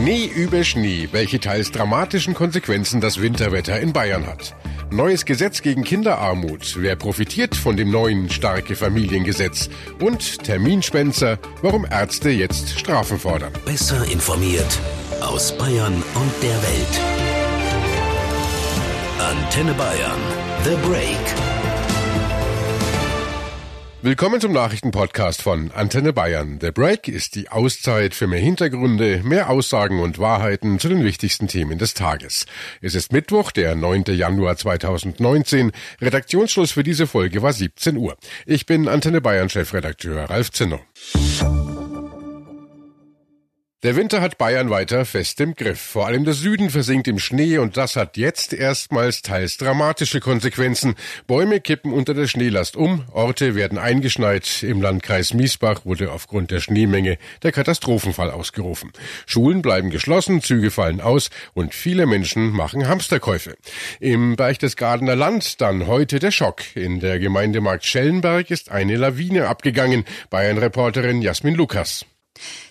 Schnee über Schnee, welche teils dramatischen Konsequenzen das Winterwetter in Bayern hat. Neues Gesetz gegen Kinderarmut. Wer profitiert von dem neuen starke Familiengesetz? Und Terminspenzer, warum Ärzte jetzt Strafen fordern. Besser informiert aus Bayern und der Welt. Antenne Bayern. The Break. Willkommen zum Nachrichtenpodcast von Antenne Bayern. The Break ist die Auszeit für mehr Hintergründe, mehr Aussagen und Wahrheiten zu den wichtigsten Themen des Tages. Es ist Mittwoch, der 9. Januar 2019. Redaktionsschluss für diese Folge war 17 Uhr. Ich bin Antenne Bayern Chefredakteur Ralf Zinno. Der Winter hat Bayern weiter fest im Griff. Vor allem der Süden versinkt im Schnee und das hat jetzt erstmals teils dramatische Konsequenzen. Bäume kippen unter der Schneelast um, Orte werden eingeschneit. Im Landkreis Miesbach wurde aufgrund der Schneemenge der Katastrophenfall ausgerufen. Schulen bleiben geschlossen, Züge fallen aus und viele Menschen machen Hamsterkäufe. Im Berchtesgadener Land dann heute der Schock. In der Gemeindemarkt Schellenberg ist eine Lawine abgegangen. Bayern-Reporterin Jasmin Lukas.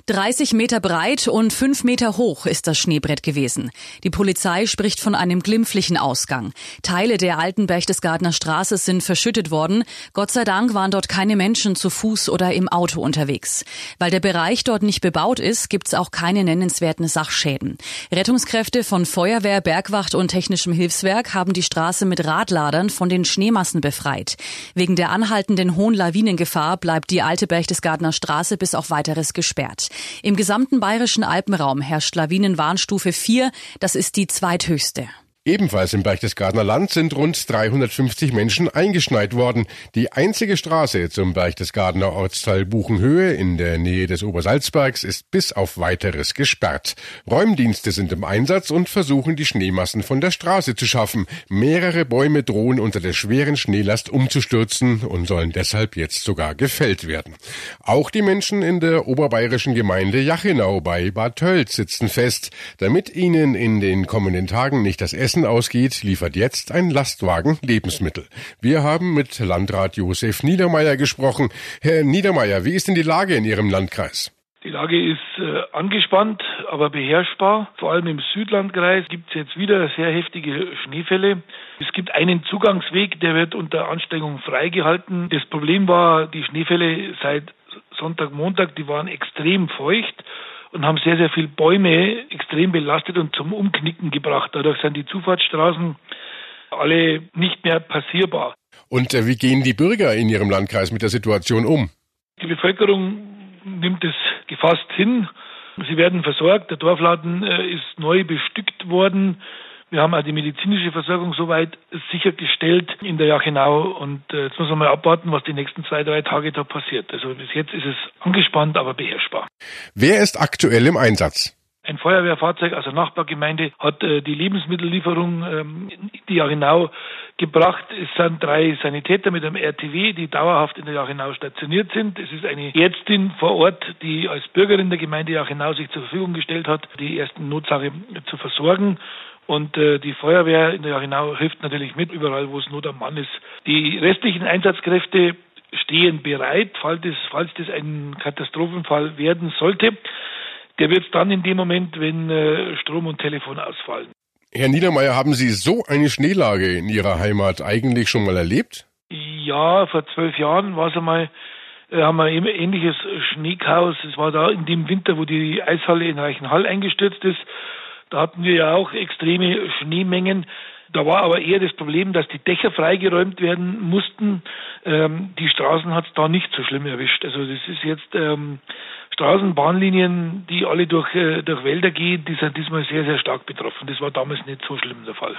30 Meter breit und 5 Meter hoch ist das Schneebrett gewesen. Die Polizei spricht von einem glimpflichen Ausgang. Teile der alten Berchtesgadener Straße sind verschüttet worden. Gott sei Dank waren dort keine Menschen zu Fuß oder im Auto unterwegs. Weil der Bereich dort nicht bebaut ist, gibt es auch keine nennenswerten Sachschäden. Rettungskräfte von Feuerwehr, Bergwacht und technischem Hilfswerk haben die Straße mit Radladern von den Schneemassen befreit. Wegen der anhaltenden hohen Lawinengefahr bleibt die alte Berchtesgadener Straße bis auf weiteres gesperrt. Im gesamten bayerischen Alpenraum herrscht Lawinenwarnstufe 4. Das ist die zweithöchste. Ebenfalls im Berchtesgadener Land sind rund 350 Menschen eingeschneit worden. Die einzige Straße zum Berchtesgadener Ortsteil Buchenhöhe in der Nähe des Obersalzbergs ist bis auf weiteres gesperrt. Räumdienste sind im Einsatz und versuchen die Schneemassen von der Straße zu schaffen. Mehrere Bäume drohen unter der schweren Schneelast umzustürzen und sollen deshalb jetzt sogar gefällt werden. Auch die Menschen in der oberbayerischen Gemeinde Jachenau bei Bad Tölz sitzen fest, damit ihnen in den kommenden Tagen nicht das Essen Essen ausgeht, liefert jetzt ein Lastwagen Lebensmittel. Wir haben mit Landrat Josef Niedermeyer gesprochen. Herr Niedermeyer, wie ist denn die Lage in Ihrem Landkreis? Die Lage ist äh, angespannt, aber beherrschbar. Vor allem im Südlandkreis gibt es jetzt wieder sehr heftige Schneefälle. Es gibt einen Zugangsweg, der wird unter Anstrengung freigehalten. Das Problem war, die Schneefälle seit Sonntag, Montag, die waren extrem feucht und haben sehr, sehr viele Bäume extrem belastet und zum Umknicken gebracht. Dadurch sind die Zufahrtsstraßen alle nicht mehr passierbar. Und äh, wie gehen die Bürger in Ihrem Landkreis mit der Situation um? Die Bevölkerung nimmt es gefasst hin. Sie werden versorgt. Der Dorfladen äh, ist neu bestückt worden. Wir haben auch die medizinische Versorgung soweit sichergestellt in der Jachenau und äh, jetzt muss man mal abwarten, was die nächsten zwei, drei Tage da passiert. Also bis jetzt ist es angespannt, aber beherrschbar. Wer ist aktuell im Einsatz? Ein Feuerwehrfahrzeug aus der Nachbargemeinde hat äh, die Lebensmittellieferung ähm, in die Jachenau gebracht. Es sind drei Sanitäter mit einem RTW, die dauerhaft in der Jachenau stationiert sind. Es ist eine Ärztin vor Ort, die als Bürgerin der Gemeinde Jachenau sich zur Verfügung gestellt hat, die ersten Notsache zu versorgen. Und äh, die Feuerwehr in der Jachenau hilft natürlich mit, überall wo es Not am Mann ist. Die restlichen Einsatzkräfte stehen bereit, falls das, falls das ein Katastrophenfall werden sollte. Der wird dann in dem Moment, wenn äh, Strom und Telefon ausfallen. Herr Niedermeyer, haben Sie so eine Schneelage in Ihrer Heimat eigentlich schon mal erlebt? Ja, vor zwölf Jahren war es einmal, äh, haben wir ein ähnliches Schneechaos. Es war da in dem Winter, wo die Eishalle in Reichenhall eingestürzt ist. Da hatten wir ja auch extreme Schneemengen. Da war aber eher das Problem, dass die Dächer freigeräumt werden mussten. Ähm, die Straßen hat es da nicht so schlimm erwischt. Also das ist jetzt ähm, Straßenbahnlinien, die alle durch, äh, durch Wälder gehen, die sind diesmal sehr, sehr stark betroffen. Das war damals nicht so schlimm der Fall.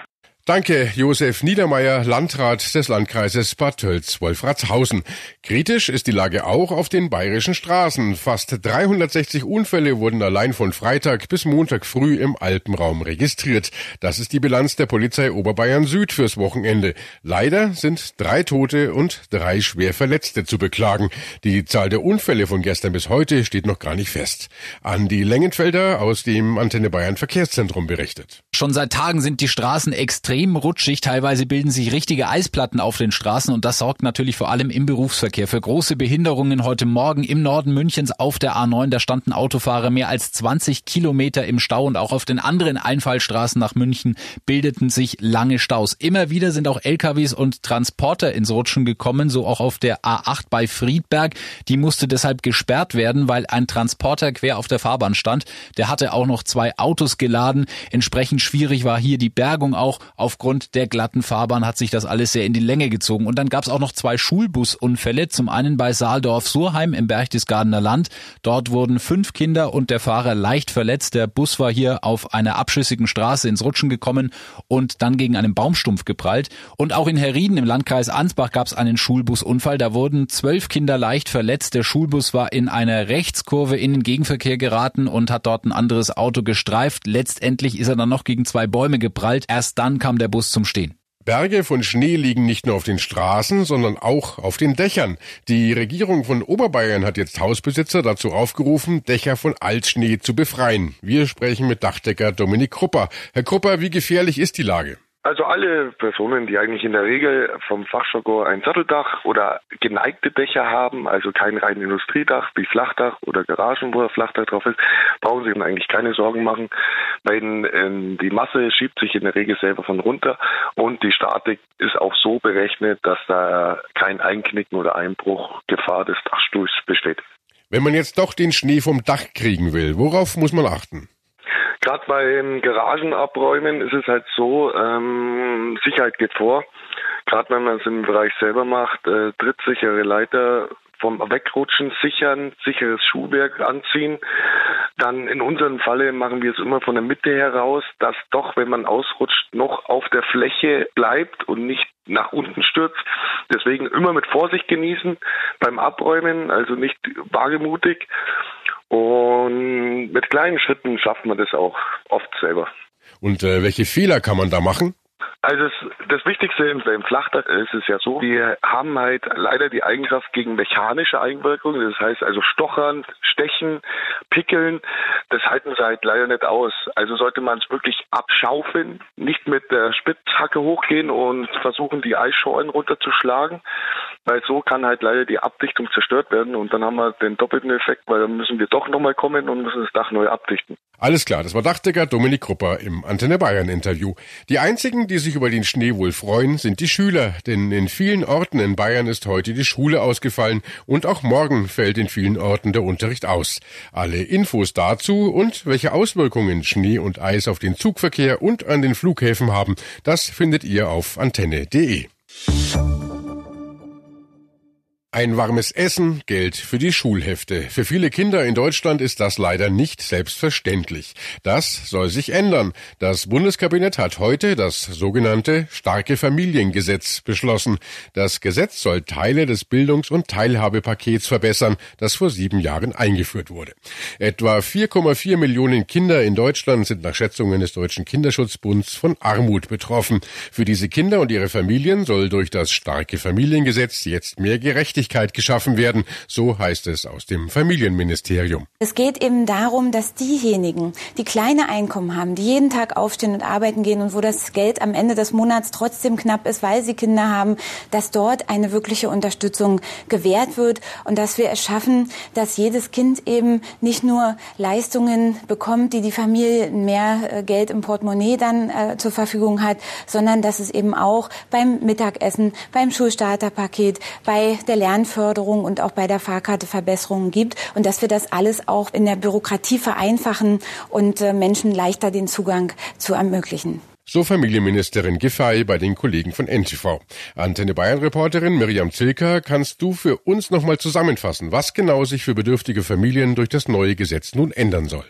Danke, Josef Niedermeyer, Landrat des Landkreises Bad Tölz-Wolfratshausen. Kritisch ist die Lage auch auf den bayerischen Straßen. Fast 360 Unfälle wurden allein von Freitag bis Montag früh im Alpenraum registriert. Das ist die Bilanz der Polizei Oberbayern Süd fürs Wochenende. Leider sind drei Tote und drei schwer Verletzte zu beklagen. Die Zahl der Unfälle von gestern bis heute steht noch gar nicht fest. Andi Lengenfelder aus dem Antenne Bayern Verkehrszentrum berichtet. Schon seit Tagen sind die Straßen extrem extrem rutschig. Teilweise bilden sich richtige Eisplatten auf den Straßen und das sorgt natürlich vor allem im Berufsverkehr für große Behinderungen. Heute Morgen im Norden Münchens auf der A9, da standen Autofahrer mehr als 20 Kilometer im Stau und auch auf den anderen Einfallstraßen nach München bildeten sich lange Staus. Immer wieder sind auch LKWs und Transporter ins Rutschen gekommen, so auch auf der A8 bei Friedberg. Die musste deshalb gesperrt werden, weil ein Transporter quer auf der Fahrbahn stand. Der hatte auch noch zwei Autos geladen. Entsprechend schwierig war hier die Bergung auch. Aufgrund der glatten Fahrbahn hat sich das alles sehr in die Länge gezogen. Und dann gab es auch noch zwei Schulbusunfälle. Zum einen bei Saaldorf-Surheim im Berchtesgadener Land. Dort wurden fünf Kinder und der Fahrer leicht verletzt. Der Bus war hier auf einer abschüssigen Straße ins Rutschen gekommen und dann gegen einen Baumstumpf geprallt. Und auch in Herrieden im Landkreis Ansbach gab es einen Schulbusunfall. Da wurden zwölf Kinder leicht verletzt. Der Schulbus war in einer Rechtskurve in den Gegenverkehr geraten und hat dort ein anderes Auto gestreift. Letztendlich ist er dann noch gegen zwei Bäume geprallt. Erst dann kam der Bus zum Stehen. Berge von Schnee liegen nicht nur auf den Straßen, sondern auch auf den Dächern. Die Regierung von Oberbayern hat jetzt Hausbesitzer dazu aufgerufen, Dächer von Altschnee zu befreien. Wir sprechen mit Dachdecker Dominik Krupper. Herr Krupper, wie gefährlich ist die Lage? Also alle Personen, die eigentlich in der Regel vom Fachjargon ein Satteldach oder geneigte Dächer haben, also kein rein Industriedach wie Flachdach oder Garagen, wo ein Flachdach drauf ist, brauchen sich eigentlich keine Sorgen machen, weil ähm, die Masse schiebt sich in der Regel selber von runter und die Statik ist auch so berechnet, dass da kein Einknicken oder Einbruch Gefahr des Dachstuhls besteht. Wenn man jetzt doch den Schnee vom Dach kriegen will, worauf muss man achten? Gerade beim Garagenabräumen ist es halt so, ähm, Sicherheit geht vor. Gerade wenn man es im Bereich selber macht, äh, trittsichere Leiter vom Wegrutschen sichern, sicheres Schuhwerk anziehen. Dann in unserem Falle machen wir es immer von der Mitte heraus, dass doch, wenn man ausrutscht, noch auf der Fläche bleibt und nicht nach unten stürzt. Deswegen immer mit Vorsicht genießen beim Abräumen, also nicht wagemutig. Und mit kleinen Schritten schafft man das auch oft selber. Und äh, welche Fehler kann man da machen? Also das, das Wichtigste im, im Flachdach ist es ja so, wir haben halt leider die Eigenschaft gegen mechanische Einwirkungen, das heißt also Stochern, Stechen, Pickeln, das halten sie halt leider nicht aus. Also sollte man es wirklich abschaufeln, nicht mit der Spitzhacke hochgehen und versuchen, die Eisschollen runterzuschlagen, weil so kann halt leider die Abdichtung zerstört werden und dann haben wir den doppelten Effekt, weil dann müssen wir doch nochmal kommen und müssen das Dach neu abdichten. Alles klar, das war Dachdecker Dominik Krupper im Antenne Bayern Interview. Die einzigen, die sich über den Schnee wohl freuen, sind die Schüler, denn in vielen Orten in Bayern ist heute die Schule ausgefallen und auch morgen fällt in vielen Orten der Unterricht aus. Alle Infos dazu und welche Auswirkungen Schnee und Eis auf den Zugverkehr und an den Flughäfen haben, das findet ihr auf antenne.de. Ein warmes Essen, Geld für die Schulhefte. Für viele Kinder in Deutschland ist das leider nicht selbstverständlich. Das soll sich ändern. Das Bundeskabinett hat heute das sogenannte Starke Familiengesetz beschlossen. Das Gesetz soll Teile des Bildungs- und Teilhabepakets verbessern, das vor sieben Jahren eingeführt wurde. Etwa 4,4 Millionen Kinder in Deutschland sind nach Schätzungen des Deutschen Kinderschutzbunds von Armut betroffen. Für diese Kinder und ihre Familien soll durch das Starke Familiengesetz jetzt mehr Gerechtigkeit Gerechtigkeit geschaffen werden, so heißt es aus dem Familienministerium. Es geht eben darum, dass diejenigen, die kleine Einkommen haben, die jeden Tag aufstehen und arbeiten gehen und wo das Geld am Ende des Monats trotzdem knapp ist, weil sie Kinder haben, dass dort eine wirkliche Unterstützung gewährt wird und dass wir es schaffen, dass jedes Kind eben nicht nur Leistungen bekommt, die die Familie mehr äh, Geld im Portemonnaie dann äh, zur Verfügung hat, sondern dass es eben auch beim Mittagessen, beim Schulstarterpaket, bei der Lernförderung und auch bei der Fahrkarte Verbesserungen gibt und dass wir das alles auch in der Bürokratie vereinfachen und äh, Menschen leichter den Zugang zu ermöglichen. So Familienministerin Giffey bei den Kollegen von NTV. Antenne Bayern Reporterin Miriam Zilker, kannst du für uns nochmal zusammenfassen, was genau sich für bedürftige Familien durch das neue Gesetz nun ändern soll?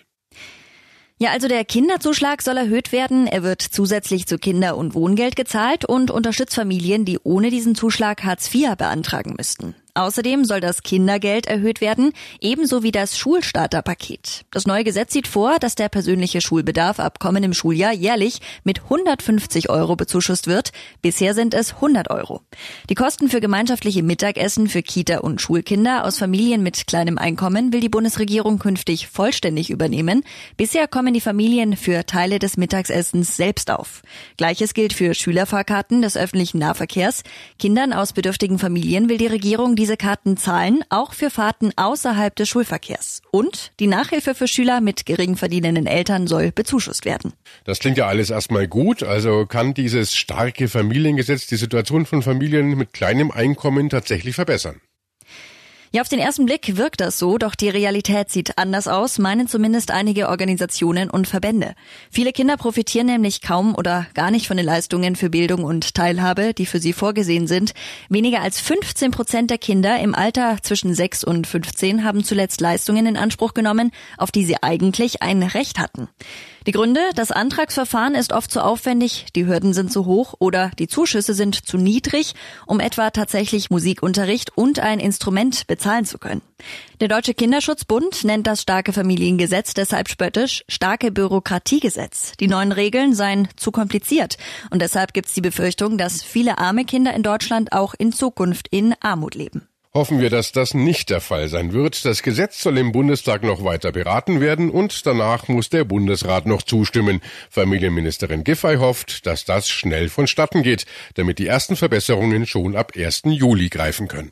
Ja, also der Kinderzuschlag soll erhöht werden. Er wird zusätzlich zu Kinder- und Wohngeld gezahlt und unterstützt Familien, die ohne diesen Zuschlag Hartz IV beantragen müssten. Außerdem soll das Kindergeld erhöht werden, ebenso wie das Schulstarterpaket. Das neue Gesetz sieht vor, dass der persönliche Schulbedarf ab kommendem Schuljahr jährlich mit 150 Euro bezuschusst wird. Bisher sind es 100 Euro. Die Kosten für gemeinschaftliche Mittagessen für Kita- und Schulkinder aus Familien mit kleinem Einkommen will die Bundesregierung künftig vollständig übernehmen. Bisher kommen die Familien für Teile des Mittagessens selbst auf. Gleiches gilt für Schülerfahrkarten des öffentlichen Nahverkehrs. Kindern aus bedürftigen Familien will die Regierung diese Karten zahlen, auch für Fahrten außerhalb des Schulverkehrs. Und die Nachhilfe für Schüler mit gering verdienenden Eltern soll bezuschusst werden. Das klingt ja alles erstmal gut. Also kann dieses starke Familiengesetz die Situation von Familien mit kleinem Einkommen tatsächlich verbessern? Ja, auf den ersten Blick wirkt das so, doch die Realität sieht anders aus, meinen zumindest einige Organisationen und Verbände. Viele Kinder profitieren nämlich kaum oder gar nicht von den Leistungen für Bildung und Teilhabe, die für sie vorgesehen sind. Weniger als 15 Prozent der Kinder im Alter zwischen 6 und 15 haben zuletzt Leistungen in Anspruch genommen, auf die sie eigentlich ein Recht hatten. Die Gründe, das Antragsverfahren ist oft zu aufwendig, die Hürden sind zu hoch oder die Zuschüsse sind zu niedrig, um etwa tatsächlich Musikunterricht und ein Instrument bezahlen zu können. Der Deutsche Kinderschutzbund nennt das starke Familiengesetz deshalb spöttisch starke Bürokratiegesetz. Die neuen Regeln seien zu kompliziert und deshalb gibt es die Befürchtung, dass viele arme Kinder in Deutschland auch in Zukunft in Armut leben. Hoffen wir, dass das nicht der Fall sein wird. Das Gesetz soll im Bundestag noch weiter beraten werden und danach muss der Bundesrat noch zustimmen. Familienministerin Giffey hofft, dass das schnell vonstatten geht, damit die ersten Verbesserungen schon ab 1. Juli greifen können.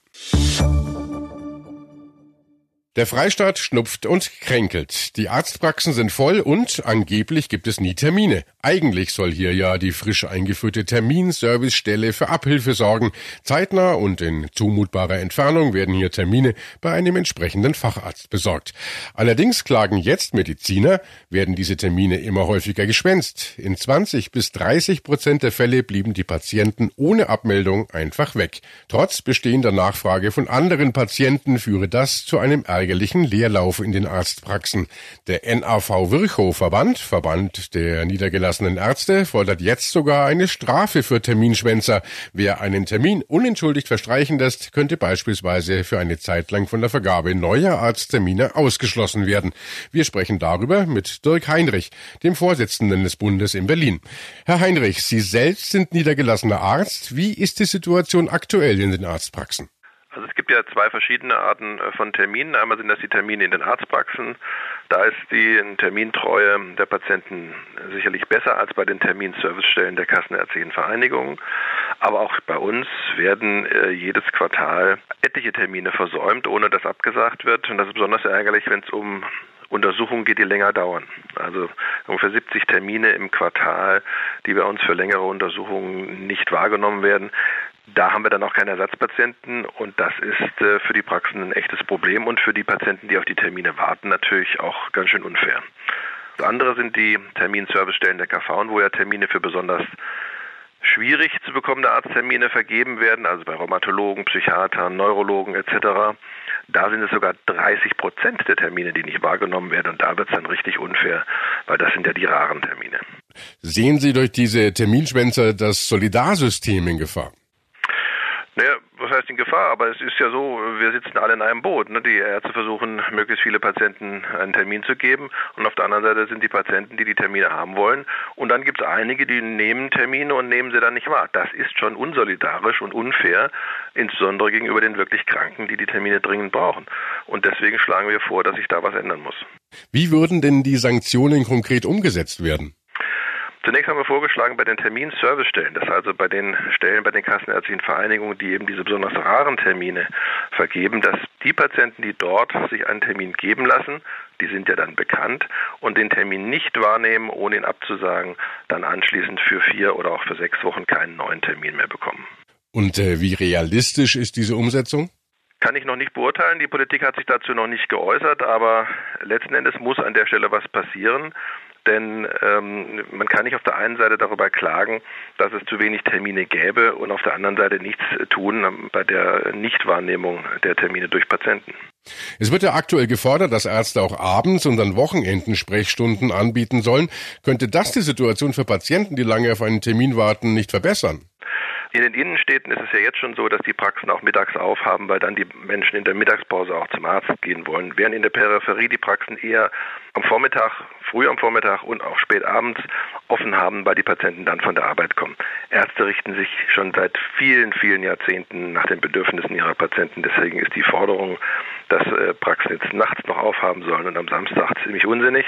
Der Freistaat schnupft und kränkelt. Die Arztpraxen sind voll und angeblich gibt es nie Termine. Eigentlich soll hier ja die frisch eingeführte Terminservicestelle für Abhilfe sorgen. Zeitnah und in zumutbarer Entfernung werden hier Termine bei einem entsprechenden Facharzt besorgt. Allerdings klagen jetzt Mediziner, werden diese Termine immer häufiger geschwänzt. In 20 bis 30 Prozent der Fälle blieben die Patienten ohne Abmeldung einfach weg. Trotz bestehender Nachfrage von anderen Patienten führe das zu einem ärgerlichen Leerlauf in den Arztpraxen. Der NAV Virchow Verband, Verband der niedergelassenen Ärzte, fordert jetzt sogar eine Strafe für Terminschwänzer. Wer einen Termin unentschuldigt verstreichen lässt, könnte beispielsweise für eine Zeit lang von der Vergabe neuer Arzttermine ausgeschlossen werden. Wir sprechen darüber mit Dirk Heinrich, dem Vorsitzenden des Bundes in Berlin. Herr Heinrich, Sie selbst sind niedergelassener Arzt. Wie ist die Situation aktuell in den Arztpraxen? Also es gibt ja zwei verschiedene Arten äh, von Terminen. Einmal sind das die Termine in den Arztpraxen. Da ist die Termintreue der Patienten sicherlich besser als bei den Terminservicestellen der Kassenärztlichen Vereinigung. Aber auch bei uns werden äh, jedes Quartal etliche Termine versäumt, ohne dass abgesagt wird. Und das ist besonders ärgerlich, wenn es um Untersuchungen geht, die länger dauern. Also ungefähr 70 Termine im Quartal, die bei uns für längere Untersuchungen nicht wahrgenommen werden. Da haben wir dann auch keine Ersatzpatienten und das ist äh, für die Praxen ein echtes Problem und für die Patienten, die auf die Termine warten, natürlich auch ganz schön unfair. Das andere sind die Terminservicestellen der KV, wo ja Termine für besonders schwierig zu bekommende Arzttermine vergeben werden, also bei Rheumatologen, Psychiatern, Neurologen etc. Da sind es sogar 30 Prozent der Termine, die nicht wahrgenommen werden und da wird es dann richtig unfair, weil das sind ja die raren Termine. Sehen Sie durch diese Terminschwänzer das Solidarsystem in Gefahr? Naja, was heißt in Gefahr? Aber es ist ja so, wir sitzen alle in einem Boot. Ne? Die Ärzte versuchen, möglichst viele Patienten einen Termin zu geben. Und auf der anderen Seite sind die Patienten, die die Termine haben wollen. Und dann gibt es einige, die nehmen Termine und nehmen sie dann nicht wahr. Das ist schon unsolidarisch und unfair, insbesondere gegenüber den wirklich Kranken, die die Termine dringend brauchen. Und deswegen schlagen wir vor, dass sich da was ändern muss. Wie würden denn die Sanktionen konkret umgesetzt werden? Zunächst haben wir vorgeschlagen, bei den Terminservicestellen, das also bei den Stellen bei den kassenärztlichen Vereinigungen, die eben diese besonders raren Termine vergeben, dass die Patienten, die dort sich einen Termin geben lassen, die sind ja dann bekannt, und den Termin nicht wahrnehmen, ohne ihn abzusagen, dann anschließend für vier oder auch für sechs Wochen keinen neuen Termin mehr bekommen. Und äh, wie realistisch ist diese Umsetzung? Kann ich noch nicht beurteilen. Die Politik hat sich dazu noch nicht geäußert, aber letzten Endes muss an der Stelle was passieren. Denn ähm, man kann nicht auf der einen Seite darüber klagen, dass es zu wenig Termine gäbe und auf der anderen Seite nichts tun bei der Nichtwahrnehmung der Termine durch Patienten. Es wird ja aktuell gefordert, dass Ärzte auch abends und an Wochenenden Sprechstunden anbieten sollen. Könnte das die Situation für Patienten, die lange auf einen Termin warten, nicht verbessern? In den Innenstädten ist es ja jetzt schon so, dass die Praxen auch mittags aufhaben, weil dann die Menschen in der Mittagspause auch zum Arzt gehen wollen, während in der Peripherie die Praxen eher am Vormittag, früh am Vormittag und auch spät abends offen haben, weil die Patienten dann von der Arbeit kommen. Ärzte richten sich schon seit vielen, vielen Jahrzehnten nach den Bedürfnissen ihrer Patienten. Deswegen ist die Forderung, dass äh, Praxen jetzt nachts noch aufhaben sollen und am Samstag ziemlich unsinnig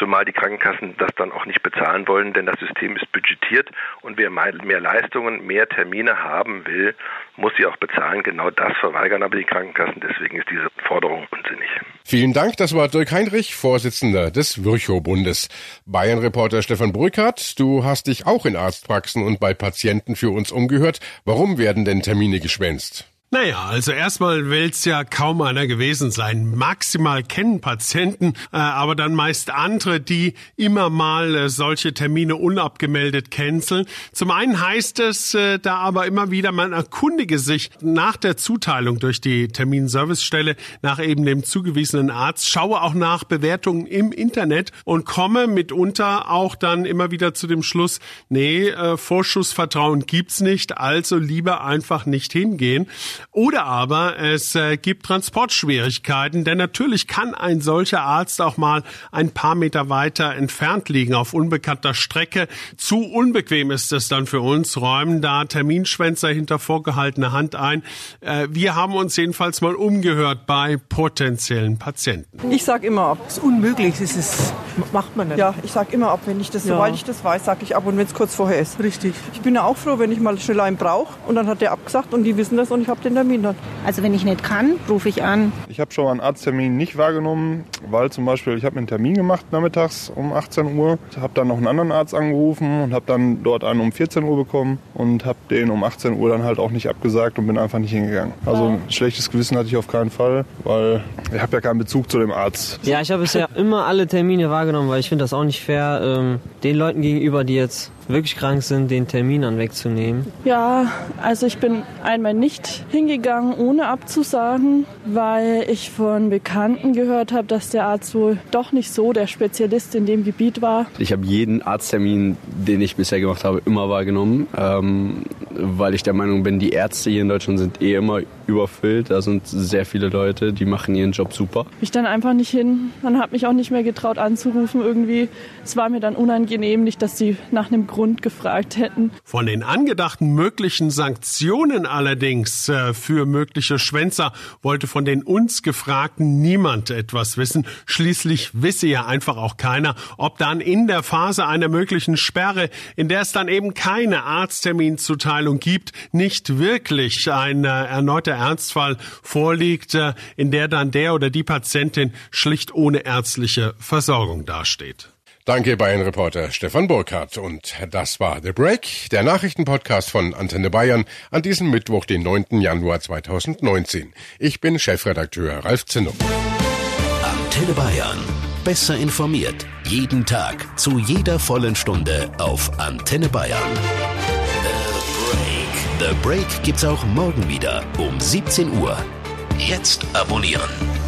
zumal die Krankenkassen das dann auch nicht bezahlen wollen, denn das System ist budgetiert und wer mehr Leistungen, mehr Termine haben will, muss sie auch bezahlen. Genau das verweigern aber die Krankenkassen, deswegen ist diese Forderung unsinnig. Vielen Dank, das war Dirk Heinrich, Vorsitzender des Virchow-Bundes. Bayern-Reporter Stefan Brückert, du hast dich auch in Arztpraxen und bei Patienten für uns umgehört. Warum werden denn Termine geschwänzt? Naja, also erstmal will's ja kaum einer gewesen sein. Maximal kennen Patienten, äh, aber dann meist andere, die immer mal äh, solche Termine unabgemeldet canceln. Zum einen heißt es äh, da aber immer wieder, man erkundige sich nach der Zuteilung durch die Terminservicestelle nach eben dem zugewiesenen Arzt, schaue auch nach Bewertungen im Internet und komme mitunter auch dann immer wieder zu dem Schluss, nee, äh, Vorschussvertrauen gibt's nicht, also lieber einfach nicht hingehen. Oder aber es äh, gibt Transportschwierigkeiten, denn natürlich kann ein solcher Arzt auch mal ein paar Meter weiter entfernt liegen auf unbekannter Strecke. Zu unbequem ist es dann für uns, räumen da Terminschwänzer hinter vorgehaltener Hand ein. Äh, wir haben uns jedenfalls mal umgehört bei potenziellen Patienten. Ich sage immer ab. Es ist unmöglich, es ist, macht man nicht. Ja, ich sage immer ab, wenn ich das, ja. sobald ich das weiß, sage ich ab und wenn es kurz vorher ist. Richtig. Ich bin ja auch froh, wenn ich mal schnell einen brauche und dann hat der abgesagt und die wissen das und ich habe den den Termin hat. Also wenn ich nicht kann, rufe ich an. Ich habe schon mal einen Arzttermin nicht wahrgenommen, weil zum Beispiel ich habe einen Termin gemacht nachmittags um 18 Uhr, habe dann noch einen anderen Arzt angerufen und habe dann dort einen um 14 Uhr bekommen und habe den um 18 Uhr dann halt auch nicht abgesagt und bin einfach nicht hingegangen. Also ein schlechtes Gewissen hatte ich auf keinen Fall, weil ich habe ja keinen Bezug zu dem Arzt. Ja, ich habe bisher immer alle Termine wahrgenommen, weil ich finde das auch nicht fair, ähm, den Leuten gegenüber, die jetzt wirklich krank sind, den Termin an wegzunehmen? Ja, also ich bin einmal nicht hingegangen, ohne abzusagen, weil ich von Bekannten gehört habe, dass der Arzt wohl doch nicht so der Spezialist in dem Gebiet war. Ich habe jeden Arzttermin, den ich bisher gemacht habe, immer wahrgenommen, ähm, weil ich der Meinung bin, die Ärzte hier in Deutschland sind eh immer überfüllt. Da sind sehr viele Leute, die machen ihren Job super. Ich dann einfach nicht hin. Man hat mich auch nicht mehr getraut anzurufen irgendwie. Es war mir dann unangenehm, nicht, dass sie nach einem Grund gefragt hätten. Von den angedachten möglichen Sanktionen allerdings äh, für mögliche Schwänzer wollte von den uns Gefragten niemand etwas wissen. Schließlich wisse ja einfach auch keiner, ob dann in der Phase einer möglichen Sperre, in der es dann eben keine Arztterminzuteilung gibt, nicht wirklich ein äh, erneuter Ernstfall vorliegt, äh, in der dann der oder die Patientin schlicht ohne ärztliche Versorgung dasteht. Danke Bayern-Reporter Stefan Burkhardt. Und das war The Break, der Nachrichtenpodcast von Antenne Bayern an diesem Mittwoch, den 9. Januar 2019. Ich bin Chefredakteur Ralf Zinnow. Antenne Bayern. Besser informiert. Jeden Tag. Zu jeder vollen Stunde auf Antenne Bayern. The Break. The Break gibt's auch morgen wieder um 17 Uhr. Jetzt abonnieren.